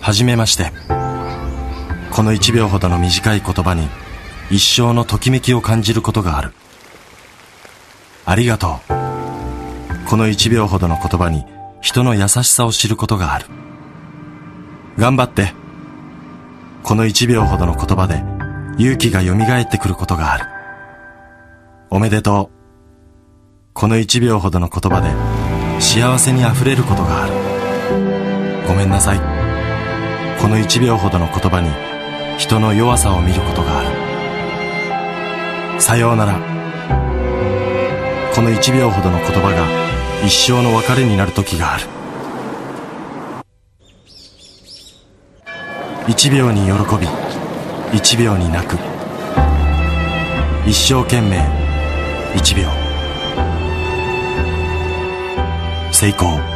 はじめまして。この1秒ほどの短い言葉に一生のときめきを感じることがある。ありがとう。この1秒ほどの言葉に人の優しさを知ることがある。頑張って。この1秒ほどの言葉で勇気が蘇ってくることがある。おめでとう。この1秒ほどの言葉で幸せにあふれることがある。ごめんなさい。この1秒ほどの言葉に人の弱さを見ることがある。さようなら。この1秒ほどの言葉が一生の別れになる時がある。1秒に喜び1秒に泣く。一生懸命1秒。成功。